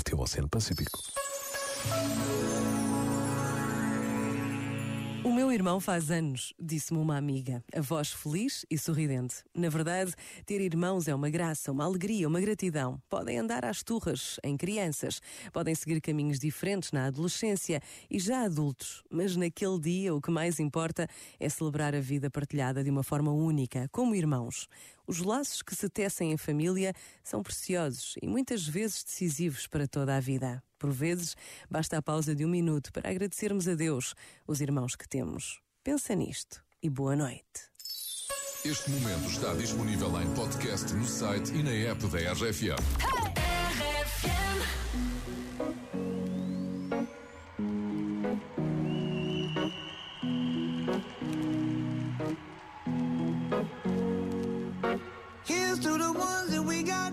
último Oceano Pacífico. O meu irmão faz anos, disse-me uma amiga, a voz feliz e sorridente. Na verdade, ter irmãos é uma graça, uma alegria, uma gratidão. Podem andar às turras em crianças, podem seguir caminhos diferentes na adolescência e já adultos, mas naquele dia o que mais importa é celebrar a vida partilhada de uma forma única, como irmãos. Os laços que se tecem em família são preciosos e muitas vezes decisivos para toda a vida. Por vezes, basta a pausa de um minuto para agradecermos a Deus, os irmãos que temos. Pensa nisto e boa noite. Este momento está disponível em podcast no site e na app da RFM. Here's to the ones that we got.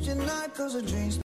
But you're not. Cause the drinks